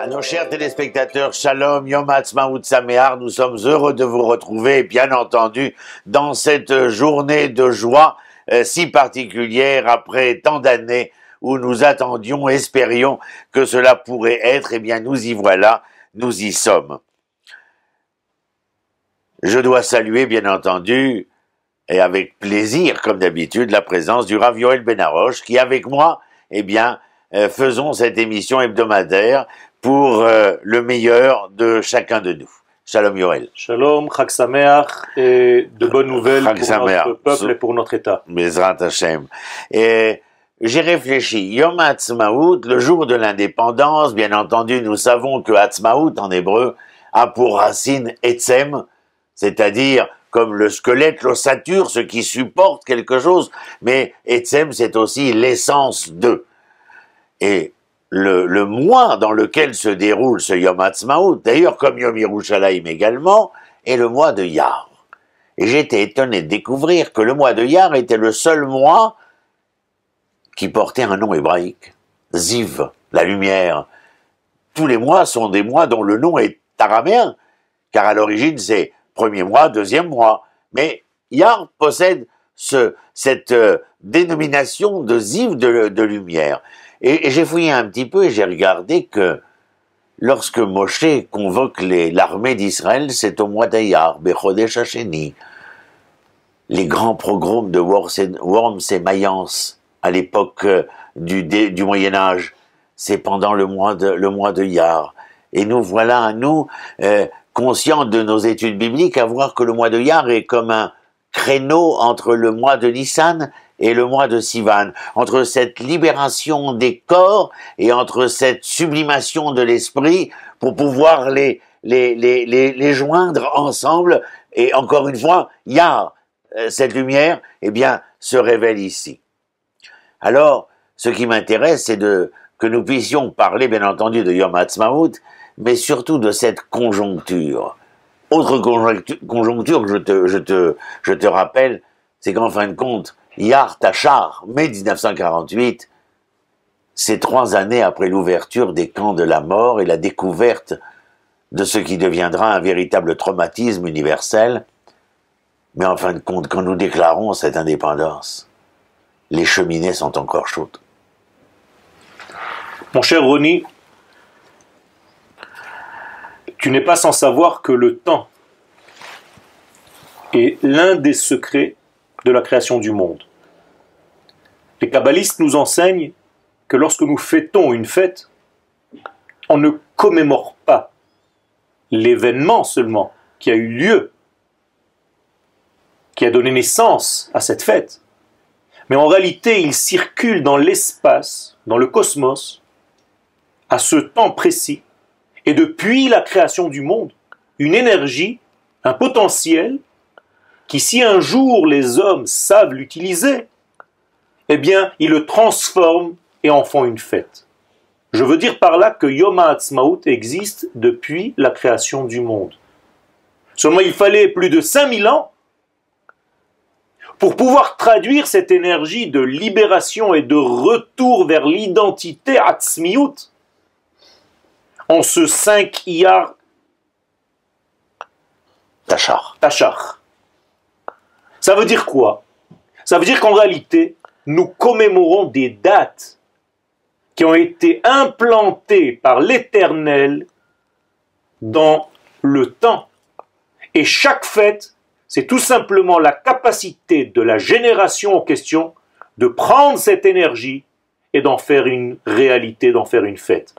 À nos chers téléspectateurs, Shalom, Yom Ha'atzmaut Sameach, nous sommes heureux de vous retrouver, bien entendu, dans cette journée de joie euh, si particulière après tant d'années où nous attendions, espérions que cela pourrait être, eh bien nous y voilà, nous y sommes. Je dois saluer, bien entendu, et avec plaisir, comme d'habitude, la présence du Rav Yoel Benaroche, qui avec moi, eh bien, euh, faisons cette émission hebdomadaire pour euh, le meilleur de chacun de nous. Shalom Yoel. Shalom, Chag Sameach, et de bonnes nouvelles pour notre peuple et pour notre État. Bezrat Hashem. Et j'ai réfléchi. Yom Ha'atzmaut, le jour de l'indépendance, bien entendu, nous savons que Ha'atzmaut en hébreu a pour racine Etzem, c'est-à-dire comme le squelette, l'ossature, ce qui supporte quelque chose, mais Etzem, c'est aussi l'essence de. Et le, le mois dans lequel se déroule ce Yom Ha'atzmaut, d'ailleurs comme Yom Yerushalayim également, est le mois de Yar. Et j'étais étonné de découvrir que le mois de Yar était le seul mois qui portait un nom hébraïque. Ziv, la lumière. Tous les mois sont des mois dont le nom est araméen, car à l'origine c'est premier mois, deuxième mois. Mais Yar possède ce, cette euh, dénomination de Ziv de, de lumière. Et, j'ai fouillé un petit peu et j'ai regardé que lorsque Moshe convoque l'armée d'Israël, c'est au mois d'Ayar, Bechodesh Hasheni. Les grands programmes de Worms et, Mayence à l'époque euh, du, du Moyen Âge, c'est pendant le mois de, le mois de Yar. Et nous voilà, nous, euh, conscients de nos études bibliques, à voir que le mois de Yar est comme un créneau entre le mois de Nissan et le mois de Sivan, entre cette libération des corps et entre cette sublimation de l'esprit pour pouvoir les, les, les, les, les joindre ensemble. Et encore une fois, Yar, euh, cette lumière, eh bien, se révèle ici. Alors, ce qui m'intéresse, c'est de que nous puissions parler, bien entendu, de Yom Ha'atzmaut, mais surtout de cette conjoncture. Autre conjonctu- conjoncture que je te, je te, je te rappelle, c'est qu'en fin de compte, Yar Tachar, mai 1948, c'est trois années après l'ouverture des camps de la mort et la découverte de ce qui deviendra un véritable traumatisme universel. Mais en fin de compte, quand nous déclarons cette indépendance, les cheminées sont encore chaudes. Mon cher Ronnie, tu n'es pas sans savoir que le temps est l'un des secrets de la création du monde. Les kabbalistes nous enseignent que lorsque nous fêtons une fête, on ne commémore pas l'événement seulement qui a eu lieu, qui a donné naissance à cette fête, mais en réalité il circule dans l'espace, dans le cosmos, à ce temps précis, et depuis la création du monde, une énergie, un potentiel, qui si un jour les hommes savent l'utiliser, eh bien, ils le transforment et en font une fête. Je veux dire par là que Yom HaAtzmaut existe depuis la création du monde. Seulement, il fallait plus de 5000 ans pour pouvoir traduire cette énergie de libération et de retour vers l'identité Atzmiut en ce 5 Iyar Tachar. Tachar. Ça veut dire quoi? Ça veut dire qu'en réalité, nous commémorons des dates qui ont été implantées par l'Éternel dans le temps. Et chaque fête, c'est tout simplement la capacité de la génération en question de prendre cette énergie et d'en faire une réalité, d'en faire une fête.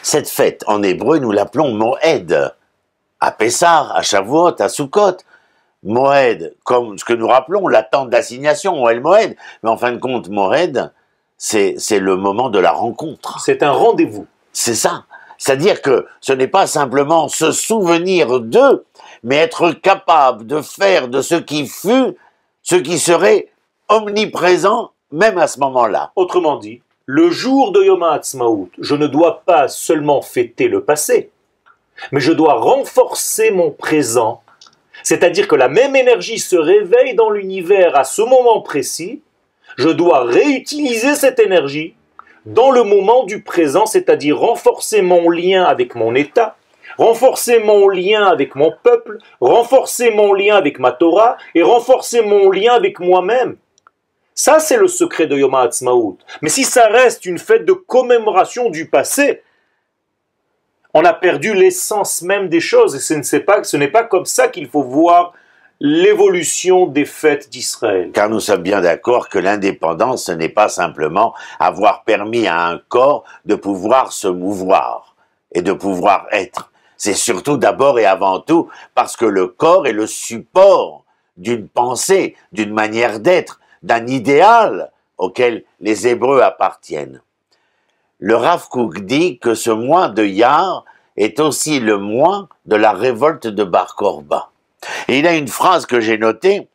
Cette fête, en hébreu, nous l'appelons Moed. À Pessar, à Shavuot, à Sukkot. Moed, comme ce que nous rappelons, l'attente d'assignation, Moed Moed. Mais en fin de compte, Moed, c'est, c'est le moment de la rencontre. C'est un rendez-vous. C'est ça. C'est-à-dire que ce n'est pas simplement se souvenir d'eux, mais être capable de faire de ce qui fut, ce qui serait omniprésent, même à ce moment-là. Autrement dit, le jour de Yom HaAtzmaut, je ne dois pas seulement fêter le passé, mais je dois renforcer mon présent. C'est-à-dire que la même énergie se réveille dans l'univers à ce moment précis. Je dois réutiliser cette énergie dans le moment du présent, c'est-à-dire renforcer mon lien avec mon État, renforcer mon lien avec mon peuple, renforcer mon lien avec ma Torah et renforcer mon lien avec moi-même. Ça, c'est le secret de Yom HaAtzmaut. Mais si ça reste une fête de commémoration du passé, on a perdu l'essence même des choses et ce n'est pas, comme ça qu'il faut voir l'évolution des fêtes d'Israël. Car nous sommes bien d'accord que l'indépendance, ce n'est pas simplement avoir permis à un corps de pouvoir se mouvoir et de pouvoir être. C'est surtout d'abord et avant tout parce que le corps est le support d'une pensée, d'une manière d'être, d'un idéal auquel les Hébreux appartiennent. Le Rav Kook dit que ce mois de Yar est aussi le mois de la révolte de Bar Korba. Et il a une phrase que j'ai notée,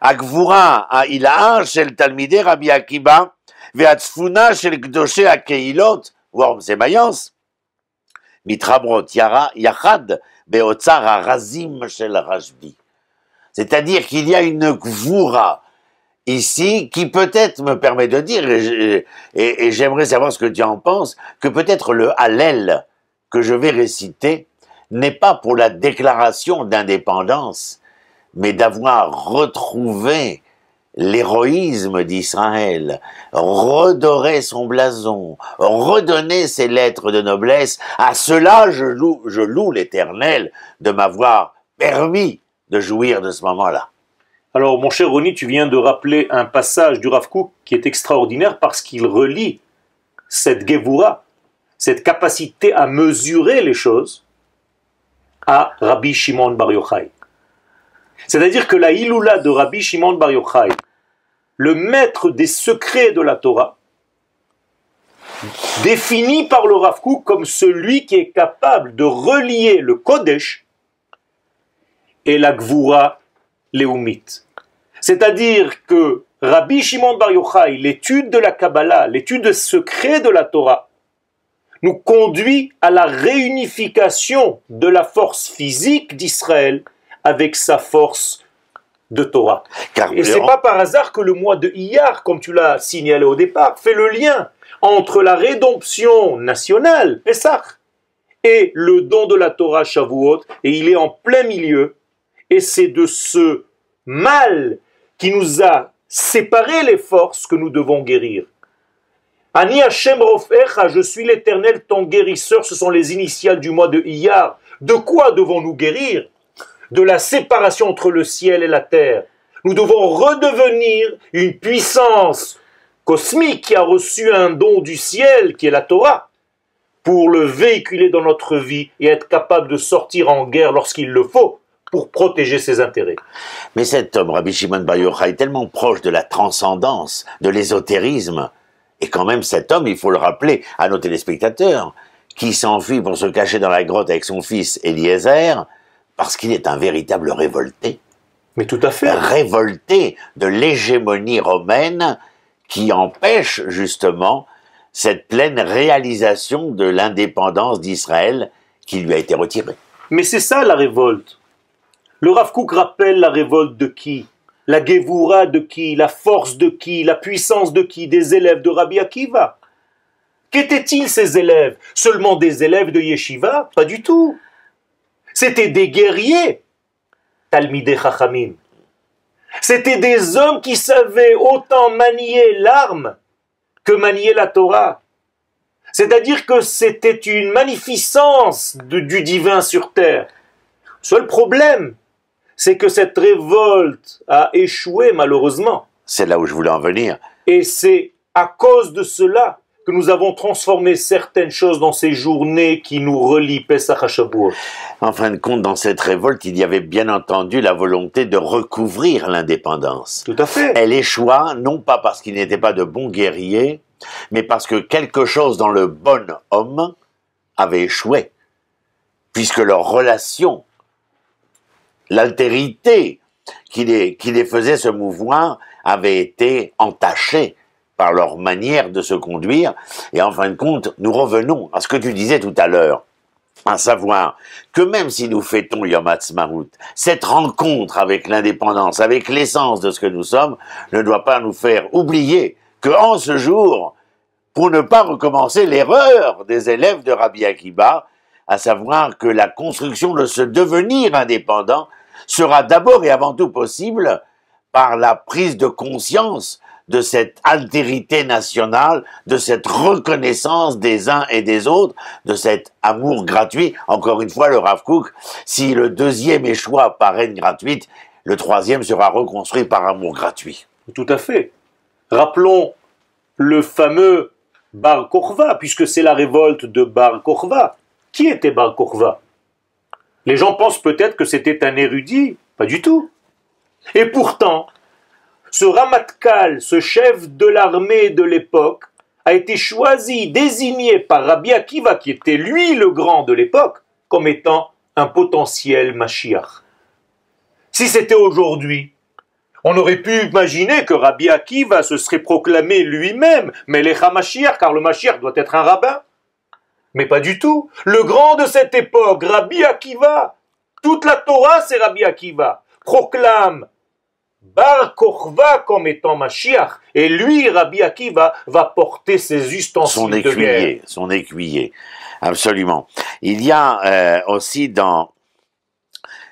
Akvura a shel talmidei Rabbi Akiba, ve'atzfuna shel gdoshe akeilot, worm mayans, mitrabrot yara yachad beotzar razim shel rajbi. C'est-à-dire qu'il y a une gvura ici qui peut-être me permet de dire, et, j'aimerais savoir ce que tu en penses, que peut-être le Hallel que je vais réciter n'est pas pour la déclaration d'indépendance, mais d'avoir retrouvé l'héroïsme d'Israël, redorer son blason, redonner ses lettres de noblesse, à cela je loue, je loue l'Éternel de m'avoir permis de jouir de ce moment-là. Alors, mon cher Ronnie, tu viens de rappeler un passage du Rav qui est extraordinaire parce qu'il relie cette Gevura, cette capacité à mesurer les choses, à Rabbi Shimon Bar Yochai. C'est-à-dire que la Iloula de Rabbi Shimon Bar Yochai, le maître des secrets de la Torah, défini par le Rav comme celui qui est capable de relier le Kodesh et la Gvura léumite. C'est-à-dire que Rabbi Shimon Bar Yochai, l'étude de la Kabbalah, l'étude secret de la Torah, nous conduit à la réunification de la force physique d'Israël avec sa force de Torah. Car Et c'est pas par hasard que le mois de Iyar, comme tu l'as signalé au départ, fait le lien entre la rédemption nationale, Pessah, et le don de la Torah Shavuot, et il est en plein milieu, et c'est de ce mal qui nous a séparé les forces que nous devons guérir. Ani Hashem Rofecha, je suis l'éternel ton guérisseur, ce sont les initiales du mois de Iyar. De quoi devons-nous guérir? De la séparation entre le ciel et la terre. Nous devons redevenir une puissance cosmique qui a reçu un don du ciel, qui est la Torah, pour le véhiculer dans notre vie et être capable de sortir en guerre lorsqu'il le faut pour protéger ses intérêts. Mais cet homme, Rabbi Shimon Bar Yochai, est tellement proche de la transcendance, de l'ésotérisme, et quand même, cet homme, il faut le rappeler à nos téléspectateurs, qui s'enfuit pour se cacher dans la grotte avec son fils Eliezer, parce qu'il est un véritable révolté. Mais tout à fait. Révolté de l'hégémonie romaine qui empêche justement cette pleine réalisation de l'indépendance d'Israël qui lui a été retirée. Mais c'est ça la révolte. Le Rav rappelle la révolte de qui? La Gevura de qui? La force de qui? La puissance de qui? Des élèves de Rabbi Akiva. Qu'étaient-ils ces élèves? Seulement des élèves de Yeshiva? Pas du tout. C'était des guerriers, Talmidei Chachamim. C'était des hommes qui savaient autant manier l'arme que manier la Torah. C'est-à-dire que c'était une magnificence du divin sur terre. Seul problème, c'est que cette révolte a échoué malheureusement. C'est là où je voulais en venir. Et c'est à cause de cela que nous avons transformé certaines choses dans ces journées qui nous relient Pesach à En fin de compte, dans cette révolte, il y avait bien entendu la volonté de recouvrir l'indépendance. Tout à fait. Elle échoua, non pas parce qu'il n'était pas de bons guerriers, mais parce que quelque chose dans le bon homme avait échoué, puisque leur relation l'altérité qui les, faisait se mouvoir avait été entachée par leur manière de se conduire. Et en fin de compte, nous revenons à ce que tu disais tout à l'heure, à savoir que même si nous fêtons Yom Ha'atzmaut, cette rencontre avec l'indépendance, avec l'essence de ce que nous sommes, ne doit pas nous faire oublier que en ce jour, pour ne pas recommencer l'erreur des élèves de Rabbi Akiba, à savoir que la construction de ce devenir indépendant sera d'abord et avant tout possible par la prise de conscience de cette altérité nationale, de cette reconnaissance des uns et des autres, de cet amour gratuit. Encore une fois, le Rav Kook, si le deuxième échoua par haine gratuite, le troisième sera reconstruit par amour gratuit. Tout à fait. Rappelons le fameux Bar Korva, puisque c'est la révolte de Bar Korva. Qui était Bar Les gens pensent peut-être que c'était un érudit. Pas du tout. Et pourtant, ce Ramatkal, ce chef de l'armée de l'époque, a été choisi, désigné par Rabbi Akiva, qui était lui le grand de l'époque, comme étant un potentiel Mashiach. Si c'était aujourd'hui, on aurait pu imaginer que Rabbi Akiva se serait proclamé lui-même Melech Mashiach, car le Mashiach doit être un rabbin. Mais pas du tout. Le grand de cette époque, Rabbi Akiva, toute la Torah, c'est Rabbi Akiva, proclame Bar Korva comme étant Mashiach, et lui, Rabbi Akiva, va porter ses ustensiles son écuyer, Son écuyer, absolument. Il y a euh, aussi dans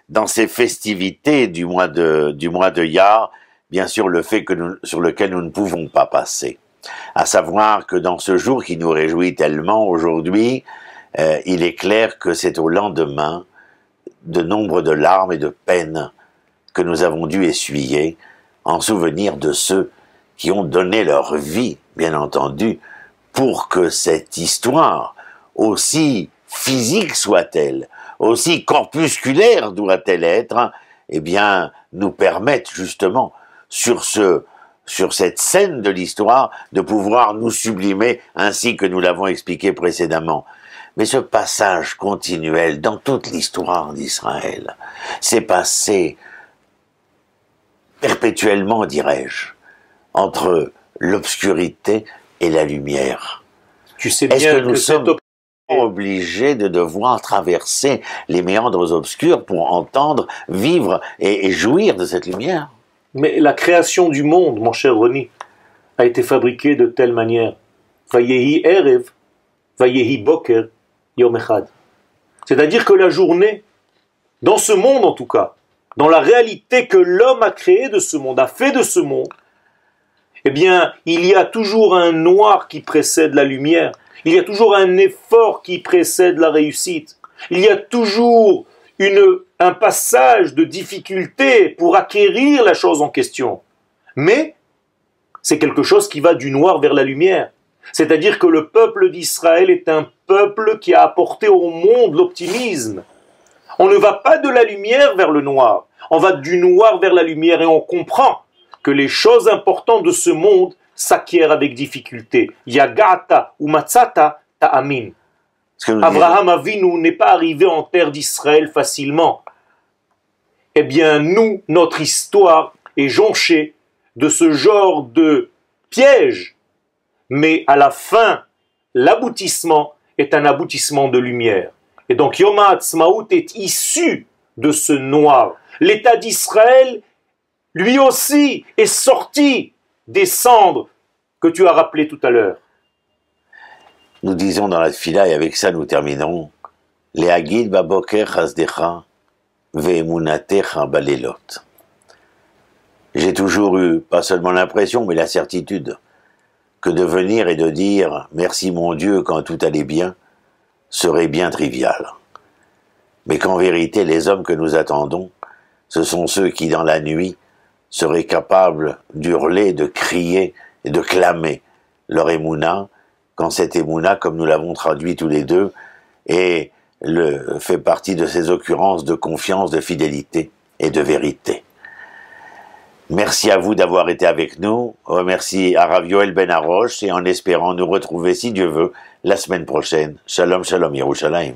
dans ces festivités du mois de du mois de Yah, bien sûr le fait que nous, sur lequel nous ne pouvons pas passer, à savoir que dans ce jour qui nous réjouit tellement aujourd'hui, euh, il est clair que c'est au lendemain de nombre de larmes et de peines que nous avons dû essuyer en souvenir de ceux qui ont donné leur vie, bien entendu, pour que cette histoire, aussi physique soit-elle, aussi corpusculaire doit-elle être, eh bien, nous permette justement sur ce, sur cette scène de l'histoire, de pouvoir nous sublimer ainsi que nous l'avons expliqué précédemment. Mais ce passage continuel dans toute l'histoire d'Israël s'est passé perpétuellement, dirais-je, entre l'obscurité et la lumière. Tu sais bien Est-ce que nous sommes obligés de devoir traverser les méandres obscurs pour entendre, vivre et, jouir de cette lumière? Mais la création du monde, mon cher René, a été fabriquée de telle manière. Vayehi Erev, Vayehi Boker, Yom C'est-à-dire que la journée, dans ce monde en tout cas, dans la réalité que l'homme a créé de ce monde, a fait de ce monde, eh bien, il y a toujours un noir qui précède la lumière. Il y a toujours un effort qui précède la réussite. Il y a toujours une, un passage de difficulté pour acquérir la chose en question. Mais c'est quelque chose qui va du noir vers la lumière. C'est-à-dire que le peuple d'Israël est un peuple qui a apporté au monde l'optimisme. On ne va pas de la lumière vers le noir, on va du noir vers la lumière et on comprend que les choses importantes de ce monde s'acquièrent avec difficulté. Yagata ou matzata ta'amin. Abraham Avinu n'est pas arrivé en terre d'Israël facilement. Eh bien, nous, notre histoire est jonchée de ce genre de piège. Mais à la fin, l'aboutissement est un aboutissement de lumière. Et donc Yom HaAtzmaut est issu de ce noir. L'État d'Israël, lui aussi, est sorti des cendres que tu as rappelées tout à l'heure. Nous disons dans la fila, et avec ça nous terminons, Baboker Chazdecha Balelot. J'ai toujours eu, pas seulement l'impression, mais la certitude, que de venir et de dire merci mon Dieu quand tout allait bien, serait bien trivial. Mais qu'en vérité, les hommes que nous attendons, ce sont ceux qui, dans la nuit, seraient capables d'hurler, de crier et de clamer leur émouna, quand cette émouna, comme nous l'avons traduit tous les deux, est le, fait partie de ces occurrences de confiance, de fidélité et de vérité. Merci à vous d'avoir été avec nous. Merci à Ravioel Ben Aroche et en espérant nous retrouver, si Dieu veut, la semaine prochaine. Shalom, shalom, Yerushalayim.